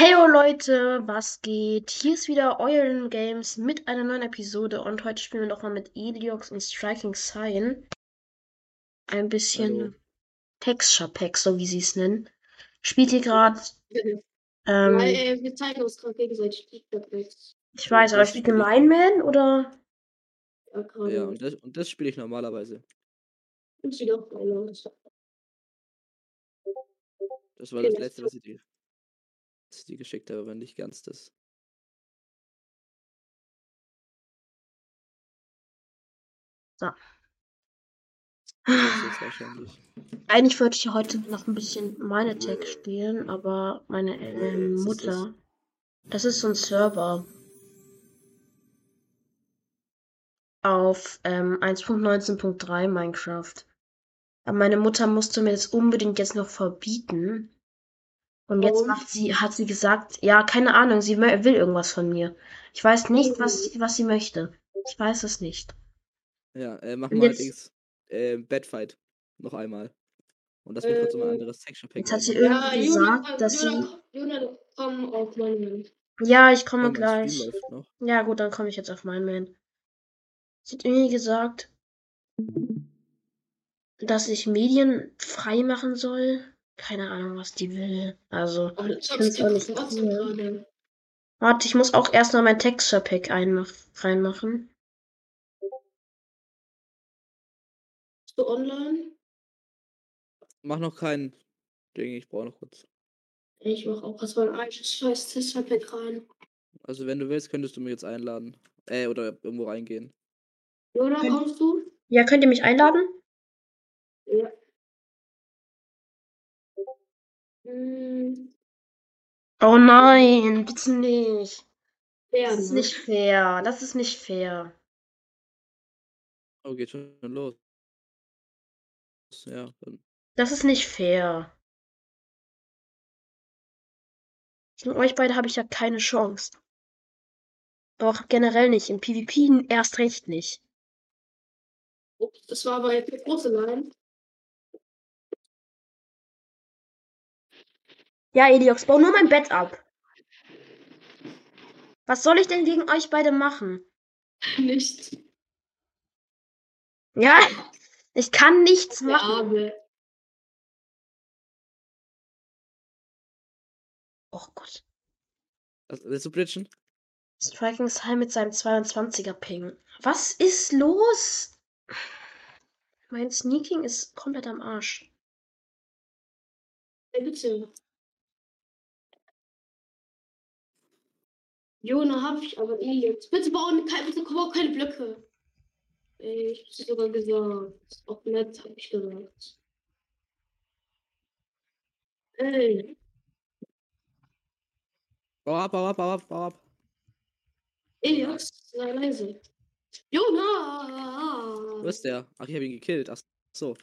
Heyo Leute, was geht? Hier ist wieder Eulen Games mit einer neuen Episode und heute spielen wir nochmal mit Eliox und Striking Sign. Ein bisschen Hallo. Texture Pack, so wie sie es nennen. Spielt ihr gerade. Ähm, Weil äh, wir zeigen uns gerade gegenseitig Feedbacks. ich weiß, aber das spielt ihr. Mein Man oder? Ja, gerade. Ja, Ja, und das, und das spiele ich normalerweise. und sieht auch geil aus. Das war das letzte, was ich dir, ich dir geschickt habe, aber nicht ganz das. So. Eigentlich wollte ich heute noch ein bisschen meine Tag spielen, aber meine ist Mutter. Das ist so ein Server. Auf ähm, 1.19.3 Minecraft. Aber meine Mutter musste mir das unbedingt jetzt noch verbieten. Und jetzt macht sie, hat sie gesagt, ja, keine Ahnung, sie mö- will irgendwas von mir. Ich weiß nicht, was, sie- was sie möchte. Ich weiß es nicht. Ja, äh, mach mal jetzt- allerdings äh, Badfight. Noch einmal. Und lass mich kurz um ein Äh, anderes Texture Pack jetzt hat sie irgendwie Ja, gesagt, dass sie. Jona, Jona, komm auf meinen. Ja, ich komme Oh, gleich. Ja, gut, dann komme ich jetzt auf meinen Man. Sie hat irgendwie gesagt, dass ich Medien frei machen soll. Keine Ahnung, was die will. Also, Oh, Ich find's auch nicht trotzdem cool. gerade. warte, ich muss auch erst noch mein Texture Pack einmach reinmachen. Bist du online? Mach noch kein Ding, ich brauche noch kurz. Ich mach auch was mein eigenes scheiß Testpack rein. Also wenn du willst, könntest du mich jetzt einladen. Äh, oder irgendwo reingehen. Jona, kommst du? Ja, könnt ihr mich einladen? Ja. Hm, Oh nein, bitte nicht. ja, Das ist ne? nicht fair. Das ist nicht fair. Oh, geht schon los. Ja, dann. Das ist nicht fair. Gegen euch beide habe ich ja keine Chance. Aber auch generell nicht. In PvP erst recht nicht. Ups, das war aber jetzt eine große Line. Ja, Eliox, bau nur mein Bett ab. Was soll ich denn gegen euch beide machen? Nicht. Ja, ich kann nichts machen. Arme. Oh Gott. Also, willst du bridgen? Striking Sign mit seinem 22er Ping. Was ist los? Mein Sneaking ist komplett am Arsch. Bitte. Jona hab ich aber eh jetzt. Bitte bauen keine, bitte bau keine Blöcke. Ey, ich hab's sogar gesagt. Auch nett, hab ich gesagt. Ey, Bau ab, bau ab, bau ab, bau ab. Elias, sei leise. Jona! Wo ist der? Ach, ich habe ihn gekillt. Ach so.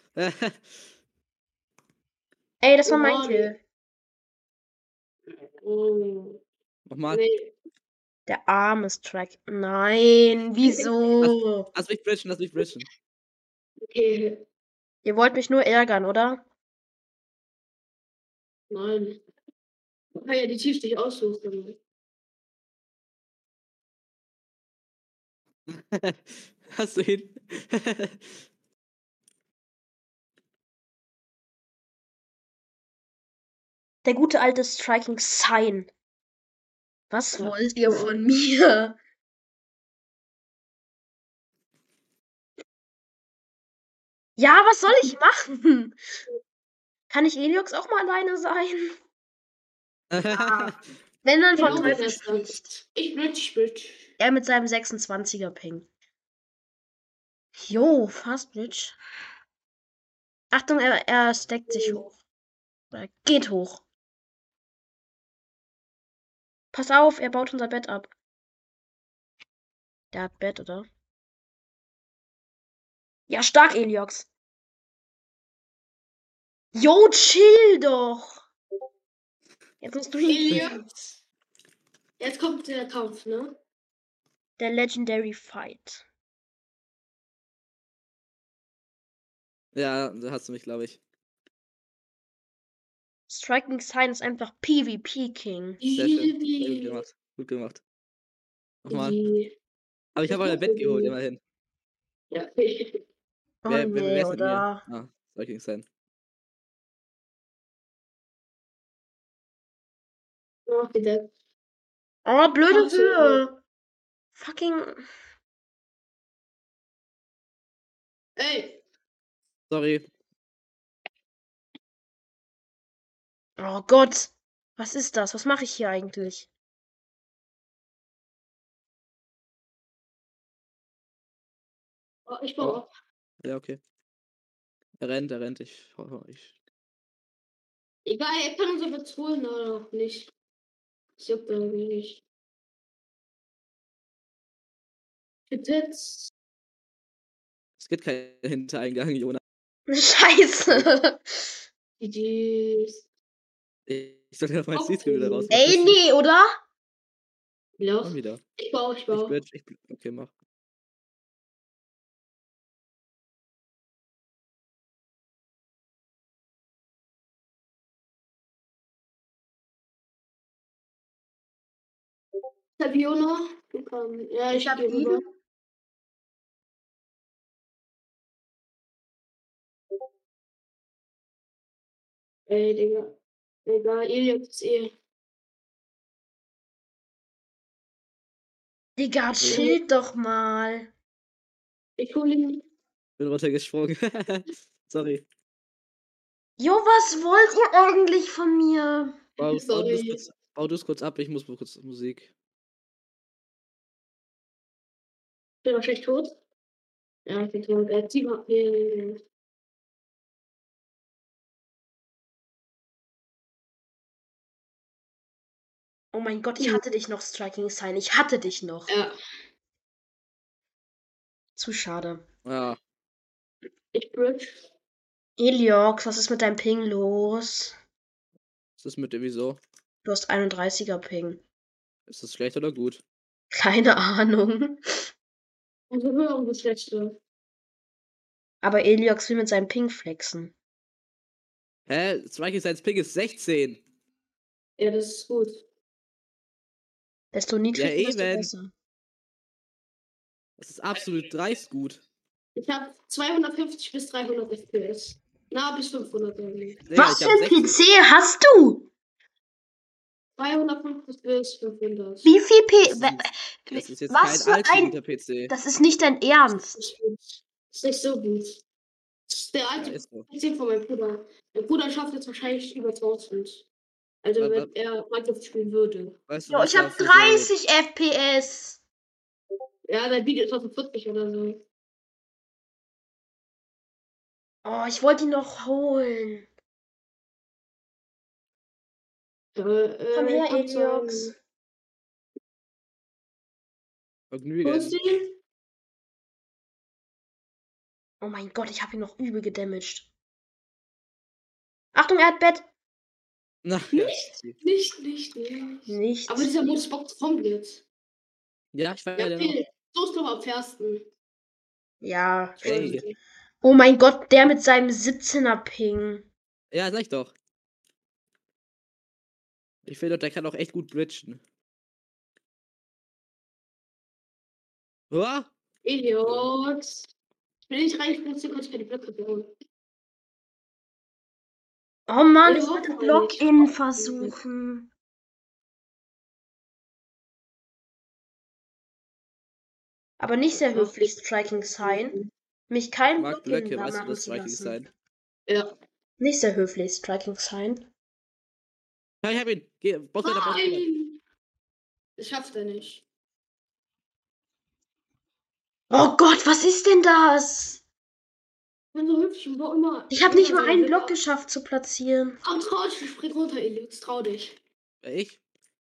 Ey, das war mein. Kill. Oh, Nochmal. nee. Der arme Strike. Nein, wieso? Lass mich bridgen, lass mich bridgen. Okay, Ihr wollt mich nur ärgern, oder? nein. Man kann ja die Tief dich aussuchen. Hast du ihn? Der gute alte Striking Sign. Was wollt ihr von mir? Ja, was soll ich machen? Kann ich Eliox auch mal alleine sein? Ja. Wenn dann von Teufel spricht. Ich bridge, ich bridge. Er mit seinem 26er Ping. Jo, fast Bitch. Achtung, er, er steckt sich hoch. Er geht hoch. Pass auf, er baut unser Bett ab. Der hat Bett, oder? Ja, stark, Eliox. Jo, chill doch. Jetzt musst du hin. Elias. Jetzt kommt der Kampf, ne? Der Legendary Fight. ja, da hast du mich, glaube ich. Striking Sign ist einfach PvP King. Sehr schön. Sehr gut gemacht. Gut gemacht. Nochmal. Aber ich habe euer Bett geholt, immerhin. Ja. Oh Wer, wer, nee, wer oder? Ah, Striking Sign. Oh, wieder. Oh, blöde. Höhe. Fucking. Ey, Sorry. Oh Gott. Was ist das? Was mache ich hier eigentlich? oh, ich baue Oh. ab. Ja, okay. Er rennt, er rennt. Ich, ich Egal, er kann uns aber holen oder auch nicht. Das juckt irgendwie nicht. Jetzt. Es gibt keinen Hintereingang, Jonas. Scheiße. GG's. Ich sollte auf mein Oh. Seed wieder raus. Ey, nee, oder? Ja, Komm wieder. ich baue, ich Ich baue. bridge, ich, okay, mach. Ich hab kannst- Ja, ich, Ich hab ihn. Ey, Digga. Egal, Eliot ist eh. Digga, chill doch mal. Ich hol ihn. Bin runtergesprungen. Sorry. Jo, was wollt ihr eigentlich von mir? Bau, bau, du's Sorry. kurz, bau du's kurz ab, ich muss mal kurz Musik. Ich bin wahrscheinlich tot. Ja, ich bin tot. Er hat 7 Oh mein Gott, ich Mhm. hatte dich noch, Striking Sign. Ich hatte dich noch. Ja, Zu schade. Ja, ich bridge. Eliox, was ist mit deinem Ping los? was ist mit dem wieso? Du hast 31er Ping. Ist das schlecht oder gut? Keine Ahnung. Also hören das letzte. Aber Eliox will mit seinem Ping flexen. Hä? Striking Signs Ping ist 16. Ja, das ist gut. Desto niedriger, Ja, desto besser. Das ist absolut dreist gut. Ich habe 250 bis 300 FPS. Na, bis 500 irgendwie. Was für ein 16. PC hast du? 250 bis 500. Wie viel P... Das ist- Das ist jetzt Was für kein guter PC. Das ist nicht dein Ernst. Das ist nicht so gut. Das ist der Ja, alte ist so. PC von meinem Bruder. Mein Bruder schafft jetzt wahrscheinlich über 1000. Also wenn er Minecraft spielen würde. Weißt du, Jo, was ich da hab für so- 30 FPS. Ja, dein Video ist auf 40 oder so. Oh, ich wollte ihn noch holen. Äh, äh, Komm her, Eliox. Vergnügen. Wo ist die? Oh mein Gott, ich habe ihn noch übel gedamaged. Achtung, er hat Bett. Nicht? Nicht, nicht, nicht. Nichts. Aber dieser Modus bockt komplett. Ja, ich war Ja, ja, okay. So ist glaube am fairsten. Ja. Ey. Oh mein Gott, der mit seinem 17er Ping. Ja, sag ich doch. Ich finde, der kann auch echt gut bridgen. Uah, Eliox. Ich will nicht reinspringen, kann ich keine Blöcke bauen. Oh Mann, ich wollte Login versuchen. Aber nicht sehr höflich, Striking Sign. Mich kein ich mag Login Blöcke, weißt du, machen das zu Striking lassen. sein. Ja. Nicht sehr höflich, Striking Sign. Ja, ich hab ihn. Geh, Boss weiter, Boss weiter. Schafft er nicht. Oh Gott, was ist denn das? Ich bin so hübsch und war immer. Ich habe nicht mal einen. Block geschafft zu platzieren. Ah, trau dich, spring runter, Eliox. Trau dich. Ich?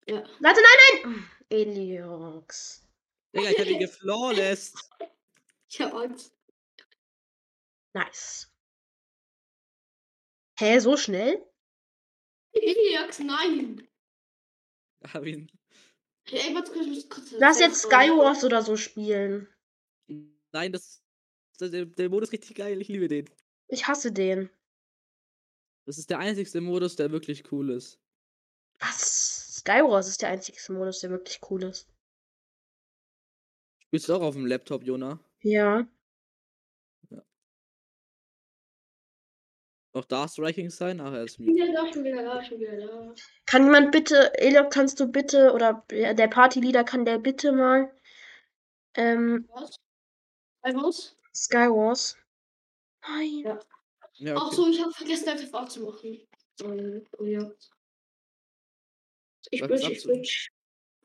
Ja. Warte, nein, nein! Eliox. Digga, ich hab ihn geflawless. Ich hab Angst. Nice. Hä, so schnell? Eliox, nein! Hab ihn. Ey, was ich kurz Lass jetzt Skywars oder so spielen. Nein, das, das der, der Modus ist richtig geil. Ich liebe den. Ich hasse den. Das ist der einzigste Modus, der wirklich cool ist. Was? Skywars ist der einzige Modus, der wirklich cool ist. Spielst du auch auf dem Laptop, Jona? Ja. Auch da Striking sein? Ach, er ist Schon mir. wieder da, schon wieder da, schon wieder da. Kann jemand bitte, Eliot, kannst du bitte, oder ja, der Partyleader kann der bitte mal ähm, Was? Was? Skywars? Nein. Ja. Ja, Ach okay. so, ich habe vergessen, FFA zu machen. Ähm, oh ja. Ich sagst ich.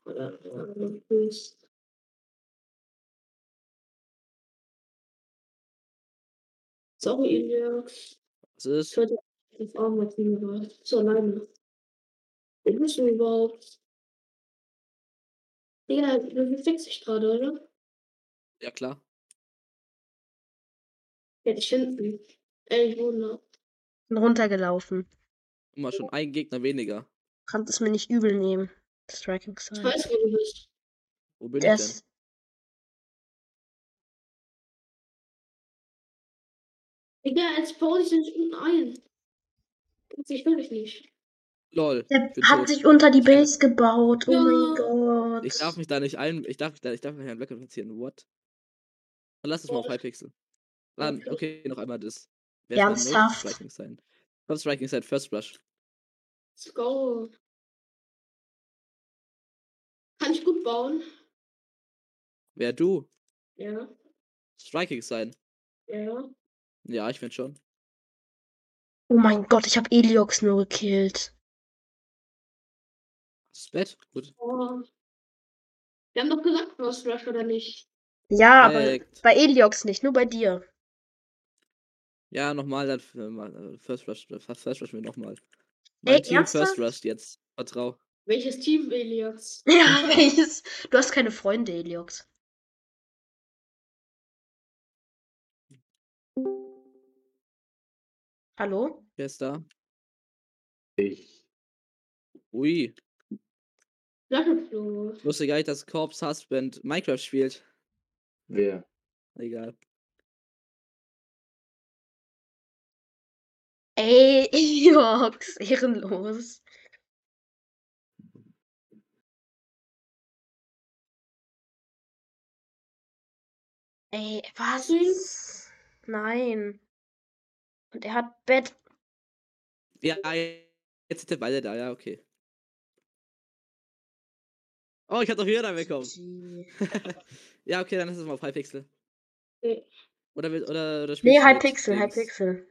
Oder, äh, Boost. Sorry, Ilja. Was ist? Ich wollte FFA machen, aber so alleine. Bist du überhaupt? Digga, du bewegst dich gerade, oder? Ja, klar. Ja, ich hinten. Ey, ich Bin runtergelaufen. Guck mal, schon ein Gegner weniger. Kannst es mir nicht übel nehmen. Striking Ich Sign. weiß, wo du bist. Wo bin Der ich denn? ist, Digga, jetzt baue ich sich unten ein. Ich will dich nicht. Lol. der ich hat tot. sich unter die Base gebaut. Oh Ja. mein Gott. Ich darf mich da nicht ein. Ich darf, da- ich darf mich einen Blöcke platzieren. What? Dann lass es mal auf. Hypixel. Dann, Okay. noch einmal das. Wer? Ernsthaft? Striking sein. Komm, Striking sein, First Brush. Let's go. Kann ich gut bauen? Wer du? Ja. Striking sein. Ja. Ja, ich finde schon. Oh mein Gott, ich habe Eliox nur gekillt. Das Bett. Gut. Oh. Wir haben doch gesagt, First Rush oder nicht. Ja, aber bei Eliox nicht, nur bei dir. Ja, nochmal, dann äh, mal, äh, First Rush, äh, First Rush mir nochmal. Ey, Mein Team ernsthaft? First Rush jetzt. Vertrau. Welches Team, Elias? Ja, welches? Du hast keine Freunde, Eliox. Hallo? Wer ist da? Ich. Ui. Ich wusste gar nicht, dass Corpse Husband Minecraft spielt. Wer? Egal. Ey, Eliox, ehrenlos. Ey, was? Nein. Und er hat Bett. Ja, jetzt sind wir beide da, ja, okay. Oh, ich hab doch hier da bekommen. Ja, okay, dann ist es mal auf. Nee. Oder, oder, oder Nee, spielst du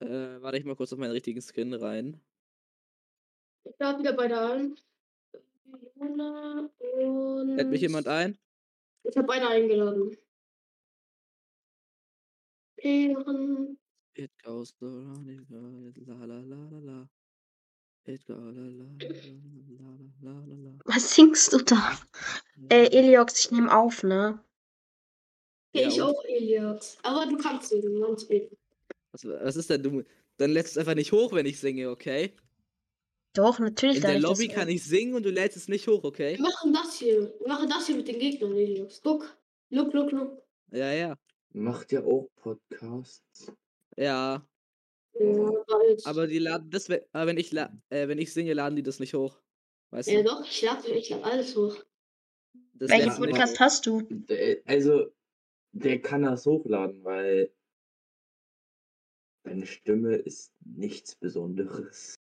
Äh, warte ich mal kurz auf meinen richtigen Skin rein. Ich lade wieder beide ein. Jona und. Lädt mich jemand ein? Ich habe beide eingeladen. Ehren. It goes around, it goes, la la la la la. It goes la la la la la la la. Was singst du da? Ey, Eliox, ich nehme auf, ne? Ja, ich auch, Elias. Aber du kannst singen, ganz gut. Was, was ist denn du? Dann lädst du es einfach nicht hoch, wenn ich singe, okay? Doch, natürlich. In der Lobby kann ich singen und du lädst es nicht hoch, okay? Wir machen das hier. Wir machen das hier mit den Gegnern, Elias. Guck. Look, look, look. Ja, ja. Macht ihr auch Podcasts? Ja. Ja. Aber die laden das, aber wenn ich la äh, wenn ich singe, laden die das nicht hoch. Weißt Ja, du? doch, ich lade ich lad alles hoch. Das Welchen Podcast hast du? Also, der kann das hochladen, weil deine Stimme ist nichts Besonderes.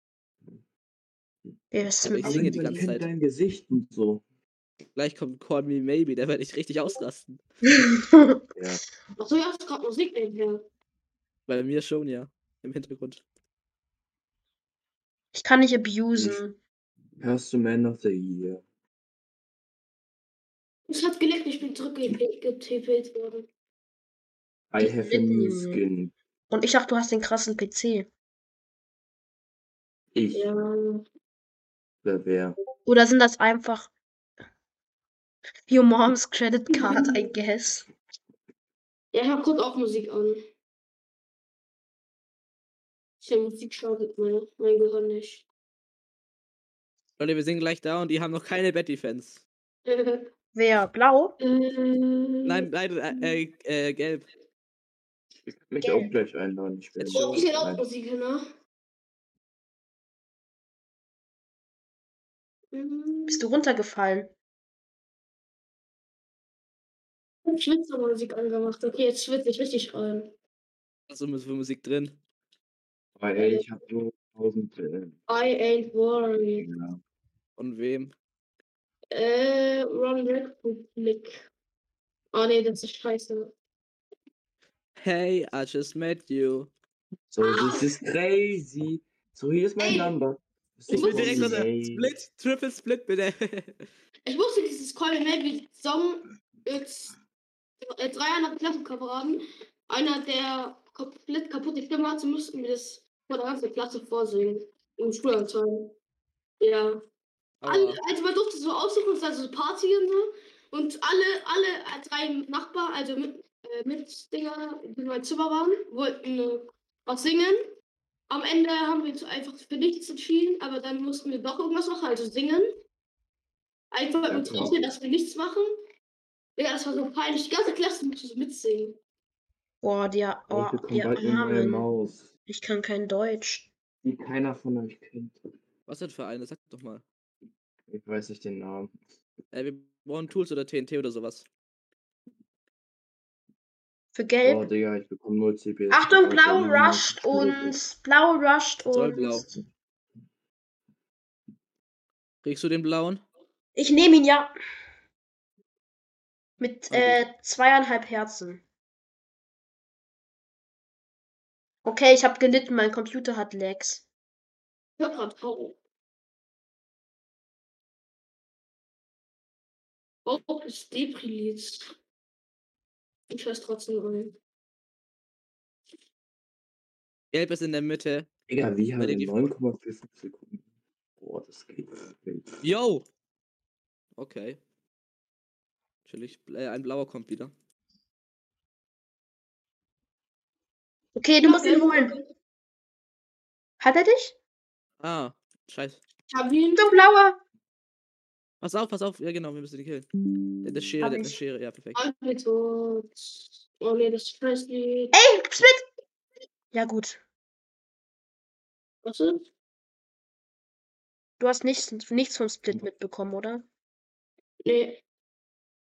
Wer ist Aber ich denn- singe die ganze Zeit. dein Gesicht und so. Gleich kommt Call Me Maybe, der werde ich richtig ausrasten. Ja. Achso, ja, hast gerade Musik nebenher. Bei mir schon, ja. Im Hintergrund. ich kann nicht abusen. Hörst du Man of the Year? Es hat geleckt, ich bin zurückgetapelt worden. I Ich have a new skin. Und ich dachte, du hast den krassen PC. Ich. Ja. Oder wer? Oder sind das einfach Your Mom's Credit Card, I guess? Ja, ich hab kurz auch Musik an. Die Musik schadet mein, mein Gehirn nicht. Leute, wir sind gleich da und die haben noch keine Defense. Wer? Blau? Äh, Nein, nein, äh, äh, äh, gelb. Ich kann mich auch gleich einladen. Ich will Jetzt nicht Oh, ich auch. Musik, ne? Mhm. Bist du runtergefallen? Schwitzermusik angemacht. Okay, jetzt schwitze ich richtig rein. Was ist für Musik drin? Aber ey, ich habe nur 1000 äh, I ain't worried. ja. Von wem? Äh, Ron Republic. Ah, nee, das ist scheiße. Hey, I just met you. So, this is crazy. So, hier ist mein Ey. Number. Das Ich will so direkt crazy. Split, Triple Split, bitte. Ich wusste dieses Call Me Maybe Song jetzt äh, drei andere Klassenkameraden. Einer, der komplett kaputte Stimme hatte, mussten wir das vor der ganzen Klasse vorsingen. Im Schulanzeigen. Ja. Alle, also man durfte so aussuchen, es war so Party und so. Und alle, alle äh, drei Nachbarn, also mit, äh, Mitdinger, die in meinem Zimmer waren, wollten äh, was singen. Am Ende haben wir uns einfach für nichts entschieden, aber dann mussten wir doch irgendwas machen, also singen. Einfach Ja, uns ausgehen, dass wir nichts machen. Ja, das war so peinlich. Die ganze Klasse musste so mitsingen. Boah, der, oh, neue Armen. Maus, Ich kann kein Deutsch. die keiner von euch kennt. Was denn für eine? Sag doch mal. Ich weiß nicht den Namen. Äh, wir brauchen Tools oder TNT oder sowas. Für Oh, Gelb. Digga, ich bekomme nur CPS. Achtung, Blau rusht uns. Blau rusht Soll uns. blau. Kriegst du den blauen? Ich nehme ihn ja. Mit Okay. äh, zweieinhalb Herzen. Okay, ich habe gelitten, mein Computer hat Lags. Ich hör grad Horror. Oh, ist Depri-Lied. Ich weiß trotzdem ein. Gelb ist in der Mitte. Digga, wie Bei habe den ich die- 9,45 Sekunden? Boah, das geht. Yo! Okay. Natürlich. Äh, ein blauer kommt wieder. Okay, du musst ihn holen. Hat er dich? Ah, scheiße. Ich hab ihn. Du blauer. Pass auf, pass auf. Ja, genau, wir müssen die killen. Der, der Schere, Hab der, der. Schere. Ja, perfekt. Tot. Oh nee, das ist Presley. Ey, Split. Ja, gut. Was ist? Du hast nichts, nichts vom Split mitbekommen, oder? Nee.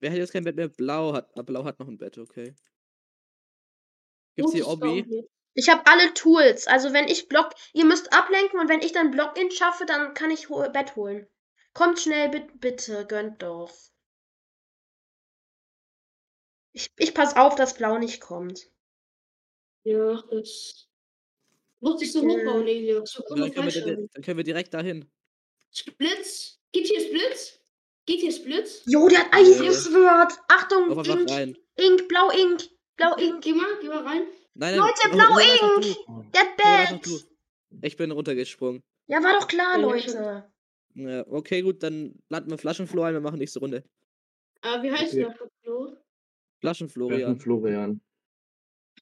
Wer hat jetzt kein Bett mehr? Blau hat, ah, Blau hat noch ein Bett, okay. Gibt's hier Obby? Ich habe alle Tools. Also wenn ich Block, ihr müsst ablenken und wenn ich dann Block-In schaffe, dann kann ich ho Bett holen. Kommt schnell, bitte, bitte, gönnt doch. Ich, ich pass auf, dass Blau nicht kommt. Ja, das. Muss ich so Ja. hochbauen, Elias. So Ja, dann, können wir, di- dann können wir direkt dahin. Blitz. Geht hier Blitz? Geht hier Blitz? Jo, der hat Eiswort. Achtung, Aber Ink, rein. Ink, Blau Ink, Blau Ink. Geh mal, geh mal rein. Nein, nein. Leute, Blau einfach Ink. du. Ich bin runtergesprungen. Ja, war doch klar, Ja, Leute. Ja, okay, gut, dann landen wir Flaschenflo ein, wir machen nächste Runde. Ah, wie heißt Okay. der Flo? Flaschenflorian. Florian. Florian.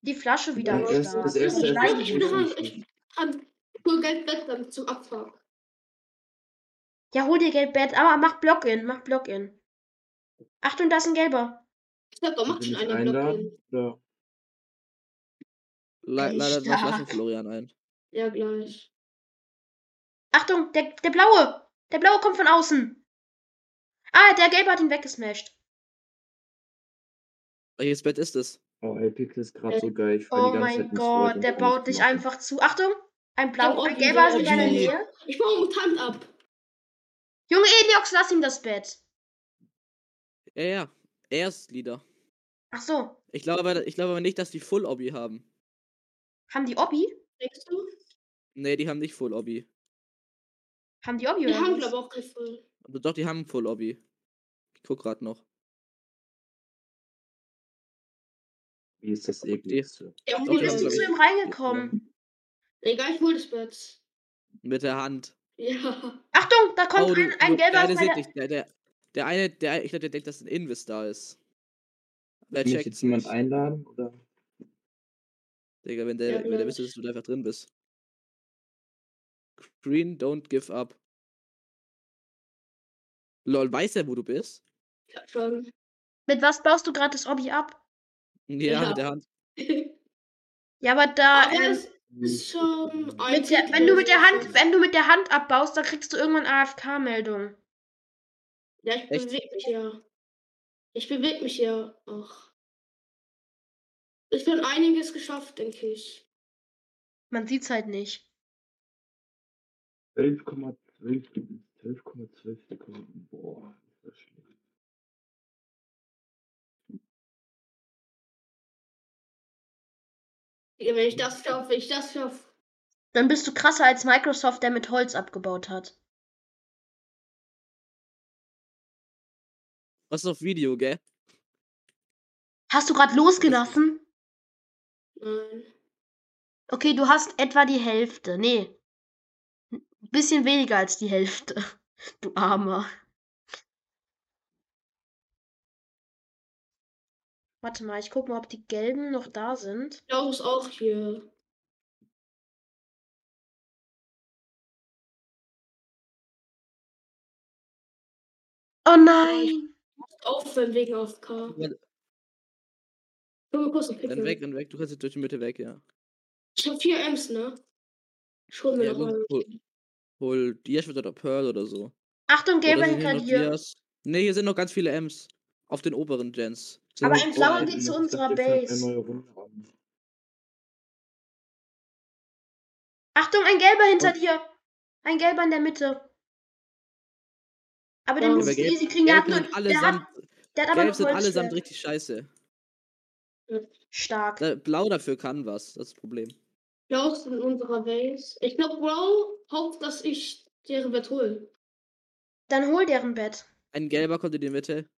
Die Flasche wieder Ja, am das- Start. das erste- Ich das erste- Ich bin dran. Ich hab nur Geld weg dann zum Abfahrt. Ja, hol dir Gelbbett, aber mach Block-In, mach Block-In. Achtung, da ist ein gelber. Ich glaube, da macht schon einer Block einladen? Oder? Le leider noch. Flaschenflorian ein. Ja, gleich. Achtung, der, der blaue. Der blaue kommt von außen. Ah, der gelbe hat ihn weggesmashed. Welches Bett ist es? Oh, Epic ist gerade so geil. Ich Oh die ganze mein Gott, der baut ich dich machen. einfach zu. Achtung, ein blau, ein gelber ist in deiner. Nähe. Ich baue Mutant ab. Junge Eliox, lass ihm das Bett. Ja, ja. Erstlieder. Ach so, Ich glaube aber, ich glaube aber nicht, dass die Full Obby haben. haben die Obby? Denkst du? Nee, die haben nicht Full Obby. Haben die Obby Wir oder haben, was? glaube ich, auch kein Voll. Also doch, die haben Full Obby. Ich guck grad noch. Wie ist das Die- ekligste? Ja, Doch, Wie die bist haben, du zu ihm reingekommen? Egal, ich hol das Bett. Mit der Hand. Ja. Achtung, da kommt oh, du, ein, ein du, gelber der aus eine sieht meiner... dich. Der, der, der eine, der, ich glaube, der denkt, dass ein Invis da ist. Wer Kann mich checkt jetzt jemand nicht. einladen? Oder? Digga, wenn der, Ja, wenn der gleich. wüsste, dass du da einfach drin bist. Green, don't give up. Lol, weiß er, wo du bist? Ich hab schon. Mit was baust du gerade das Obby ab? Ja, Ja. mit der Hand. Ja, aber da, Aber ähm, es ist schon ein mit der, wenn du mit der Hand, wenn du mit der Hand abbaust, dann kriegst du irgendwann AFK-Meldung. Ja, ich Echt? bewege mich ja. Ich bewege mich ja auch. Ich bin einiges geschafft, denke ich. Man sieht's halt nicht. 12,12 12,12 Sekunden. Boah, ist das schlecht. Wenn ich das schaffe, wenn ich das schaffe. Dann bist du krasser als Microsoft, der mit Holz abgebaut hat. Was auf Video, gell? Hast du gerade losgelassen? Nein. Okay, du hast etwa die Hälfte. Nee. Ein bisschen weniger als die Hälfte. Du Armer. Warte mal, ich guck mal, ob die gelben noch da sind. Klaus ist auch hier. Oh nein! Auf, wenn wegen einen Renn Pick weg, renn weg. Du kannst jetzt durch die Mitte weg, ja. Ich habe vier Ems, ne? Ich hol mir Ja, hol, hol Dias oder Pearl oder so. Achtung, hier hinter dir. Ne, hier sind noch ganz viele Ms. Auf den oberen Gens. Aber ein blauer Oh, geht zu unserer Base. Achtung, ein gelber hinter Oh. dir. Ein gelber in der Mitte. Aber den aber du gelb- easy kriegen. Der hat, nur, der, hat, der hat aber gelb sind allesamt richtig scheiße. Stark. Da- Blau dafür kann was, das ist das Problem. Klaus in unserer Base. Ich glaube, Bro hofft, dass ich deren Bett hole. Dann hol deren Bett. Ein gelber kommt in die Mitte.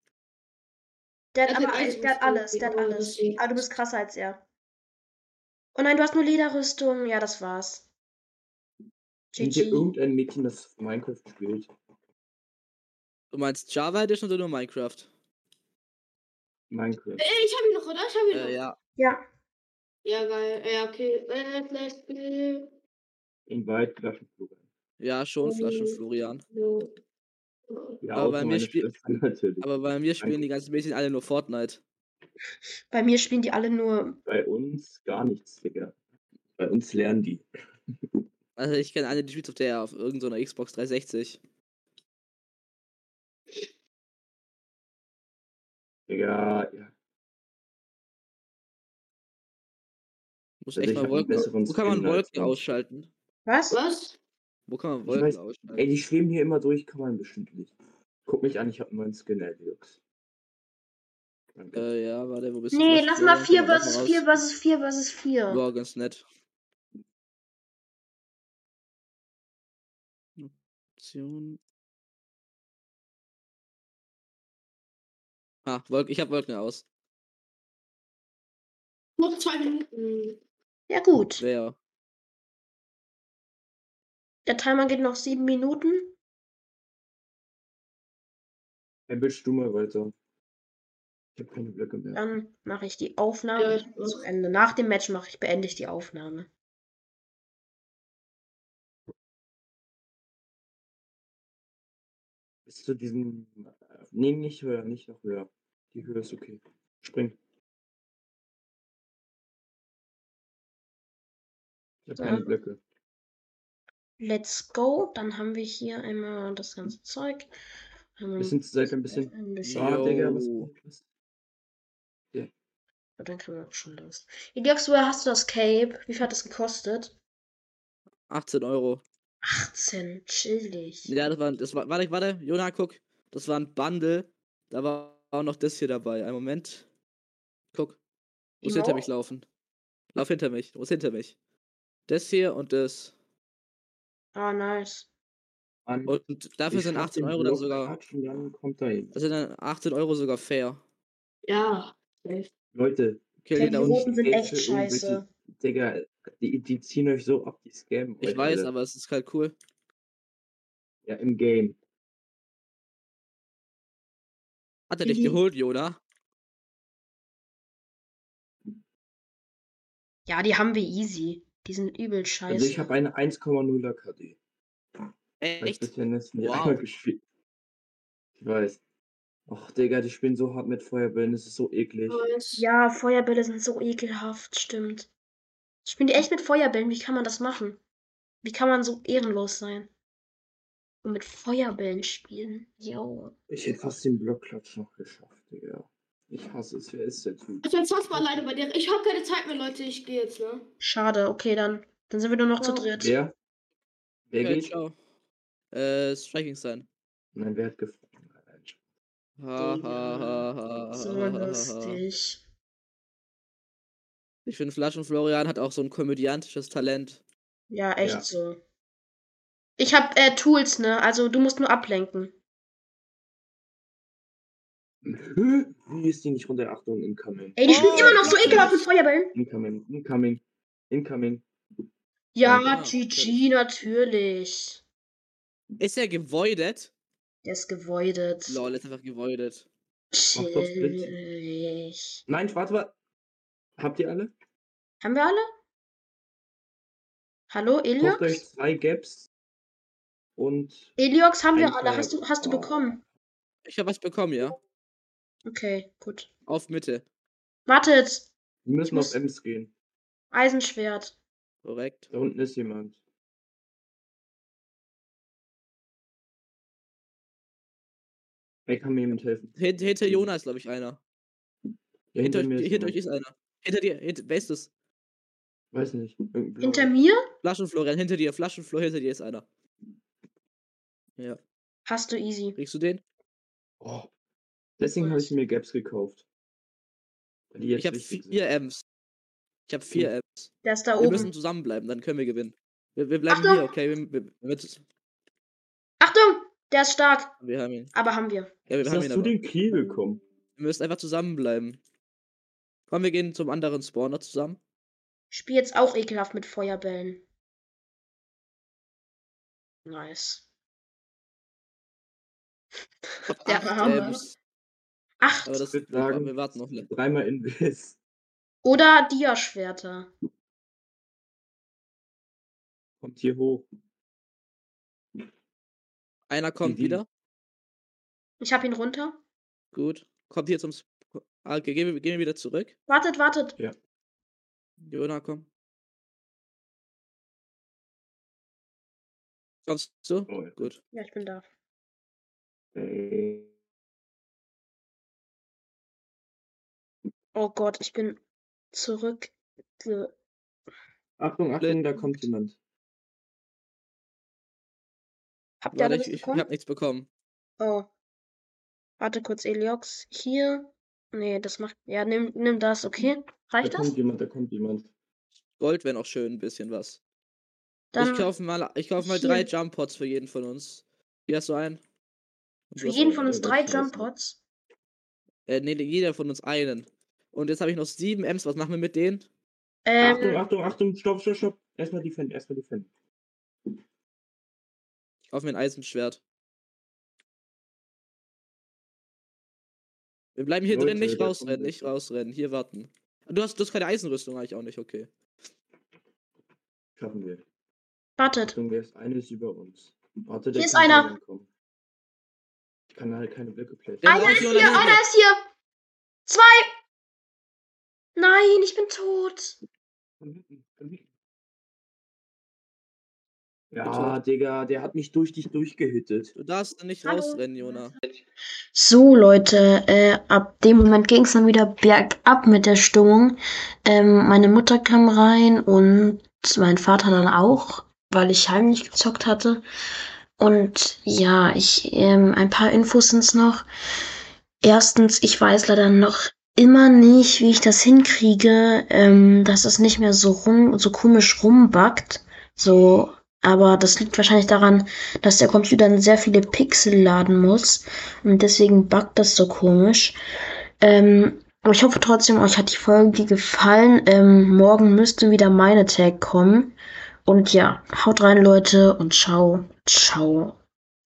Der Er hat aber den ein, der hat alles, der hat alles. Aber du bist krasser als er. Oh nein, du hast nur Lederrüstung. Ja, das war's. Kennt ihr GG. irgendein Mädchen, das Minecraft spielt? Du meinst Java Edition oder nur Minecraft? Minecraft. Ey, ich habe ihn noch, oder? Ich habe ihn noch. Äh, ja. Ja. Ja, geil. Ja, okay. Äh, let's go. In weit Flaschenflug. Ja, schon, Flaschen Florian. So. Ja, Aber bei mir spiel-. Aber bei mir spielen die ganzen Mädchen alle nur Fortnite. Bei mir spielen die alle nur. Bei uns gar nichts, Digga. Bei uns lernen die. Also ich kenne eine, die spielt auf der auf irgendeiner Xbox 360. Digga, ja. Muss Also echt mal Wolken. Wo kann man Wolken ausschalten? Was? Was? Wo kann man Wolken weiß- ausschalten? Ey, die schweben hier immer durch, kann man bestimmt nicht. Guck mich an, ich hab einen neuen Skin. Danke. Äh, ja, warte, wo bist du? Nee, lass mal Florian? 4 Komm, lass versus mal 4 raus. versus 4 versus 4. War ganz nett. Option. Ah, Wolken, ich hab Wolken aus. Noch zwei Minuten. Ja, gut. Wer? Der Timer geht noch 7 Minuten. Ey, bist du mal weiter. Ich hab keine Blöcke mehr. Dann mache ich die Aufnahme Ja, zu. Ende. Nach dem Match mache ich, beende ich die Aufnahme. Bis zu diesem. äh, Nee, nicht höher, nicht noch höher. Die Höhe ist okay. Spring. Ich hab So. keine Blöcke. Let's go. Dann haben wir hier einmal das ganze Zeug. Bisschen zur Seite, ein bisschen. ein bisschen. Ah, Digga, was was- Ja, Dann können wir auch schon los. Idiox, woher hast du das Cape? Wie viel hat das gekostet? 18 Euro. 18. Chillig. Ja, das war, das war, warte, warte, Jona, guck. Das war ein Bundle. Da war auch noch das hier dabei. Ein Moment. Guck. Du musst hinter mich laufen. Lauf hinter mich. Du musst hinter mich. Das hier und das. Ah, nice. Mann, Und dafür ich sind schaff 18 den Euro dann sogar. dann sind dann 18 Euro sogar fair. Ja. safe. Leute, ihn die da unten. roten sind echt scheiße. Digga, die, die ziehen euch so ab, die scammen Ich weiß, alle. aber es ist halt cool. Ja, im Game. Hat er dich Mhm. geholt, Jona? Ja, die haben wir easy. Die sind übel scheiße. Also ich habe eine 1,0er KD. Ich Echt? bisher nicht nie Wow. einmal gespielt. Ich weiß. Och, Digga, die spielen so hart mit Feuerbällen, das ist so eklig. Ja, Feuerbälle sind so ekelhaft, stimmt. Spielen die echt mit Feuerbällen? Wie kann man das machen? Wie kann man so ehrenlos sein? Und mit Feuerbällen spielen? Jo. Ich hätte fast den Blockklatsch noch geschafft, Digga. Ich hasse es. Wer ist der Typ? Ich bin fast mal alleine bei dir. Ich habe keine Zeit mehr, Leute. Ich gehe jetzt, ne? Schade, okay, dann. Dann sind wir nur noch zu Ja. dritt. Wer? Wer Okay, geht? ciao. Äh, Striking sein. Nein, wer hat gefragt? Ha, ha, ha, ha, So ha, ha, ha. lustig. Ich finde, Flaschen Florian hat auch so ein komödiantisches Talent. Ja, echt Ja. so. Ich hab äh, Tools, ne? Also du musst nur ablenken. Wie ist die nicht runter? Achtung, incoming. Ey, die spielen Oh, immer noch so ekelhaft mit Feuerbällen. Incoming, incoming, incoming. Ja, Ja, GG, natürlich. Ist er gevoidet? Der ist gevoidet. Lol, ist einfach gevoidet. Mach doch Split. Chillig. Nein, warte mal. Habt ihr alle? Haben wir alle? Hallo, Kauft euch Eliox? zwei Gaps und Eliox haben wir alle. Hast du, hast du Oh. bekommen? Ich habe was bekommen, ja. Okay, gut. Auf Mitte. Wartet! wir müssen muss- auf Ems gehen. Eisenschwert. Korrekt. Da unten ist jemand. Wer kann mir jemand helfen? Hint, hinter. Jonas, glaube ich, einer. Ja, Hinter, mir euch, ist hinter euch ist einer. Hinter dir, hinter, wer ist das? Weiß nicht. Hinter mir? Flaschenflorian, hinter dir, Flaschenflor, hinter dir ist einer. Ja. Hast du easy. Kriegst du den? Oh. Deswegen habe ich mir Gaps gekauft. Weil die jetzt ich habe vier Ms. Ich habe vier Ms. Der ist da Wir oben. müssen zusammenbleiben, dann können wir gewinnen. Wir, wir bleiben Achtung! hier, okay? Wir, wir, wir, Achtung! Der ist stark. wir haben ihn. Aber haben wir. Ja, wir Wie haben hast ihn du aber. den Kiel bekommen? Wir müssen einfach zusammenbleiben. Komm, wir gehen zum anderen Spawner zusammen. Ich spiel jetzt auch ekelhaft mit Feuerbällen. Nice. Der Arme. Ms. Acht. Aber das, würd wir, sagen- wir warten noch. Dreimal Invis. Oder Diaschwerter. Kommt hier hoch. Einer kommt die- wieder. Ich hab ihn runter. Gut. Kommt hier zum. Sp okay, gehen wir, gehen wir wieder zurück. Wartet, wartet. Jona, komm. Kommst du? Oh, ja. Gut. Ja, ich bin da. Äh, Oh Gott, ich bin zurück. Achtung, Achtung, da kommt jemand. Habt ihr Warte, ich, ich hab nichts bekommen. Oh. Warte kurz, Eliox. Hier. Nee, das macht. Ja, nimm, nimm das, okay? Da Reicht das? kommt jemand, da kommt jemand. Gold wäre noch schön, ein bisschen was. Dann ich kaufe mal, ich kauf mal drei. Jump Pots für jeden von uns. Hier hast du einen. Und für jeden von uns drei Jump ich. Pots. Äh, nee, jeder von uns einen. Und jetzt habe ich noch sieben Ms. Was machen wir mit denen? Achtung, Ähm, Achtung, Achtung, stopp, stopp, stopp. Erstmal die Fan, erstmal die Fan. Ich kaufe mir ein Eisenschwert. Wir bleiben hier drin, Leute, nicht da rausrennen, nicht rausrennen. Hier warten. Du hast, du hast keine Eisenrüstung, eigentlich auch nicht, okay. Schaffen wir. wartet. Achtung, der ist eines über uns. Warte, der Hier ist einer. Ich kann halt keine Blöcke. Der Einer ist hier, einer ist hier. Zwei. Nein, ich bin tot. Von hinten, von hinten. Ja, Digga, der hat mich durch dich durchgehittet. Du darfst nicht Hallo. rausrennen, Jona. So, Leute, äh, ab dem Moment ging es dann wieder bergab mit der Stimmung. Ähm, meine Mutter kam rein und mein Vater dann auch, weil ich heimlich gezockt hatte. Und ja, ich, ähm, ein paar Infos sind's noch. Erstens, ich weiß leider noch immer nicht, wie ich das hinkriege, ähm, dass es nicht mehr so rum, so komisch rumbackt. So, aber das liegt wahrscheinlich daran, dass der Computer dann sehr viele Pixel laden muss. Und deswegen buggt das so komisch. Ähm, aber ich hoffe trotzdem, euch hat die Folge gefallen. Ähm, morgen müsste wieder meine Tag kommen. Und ja, haut rein, Leute, und ciao, ciao.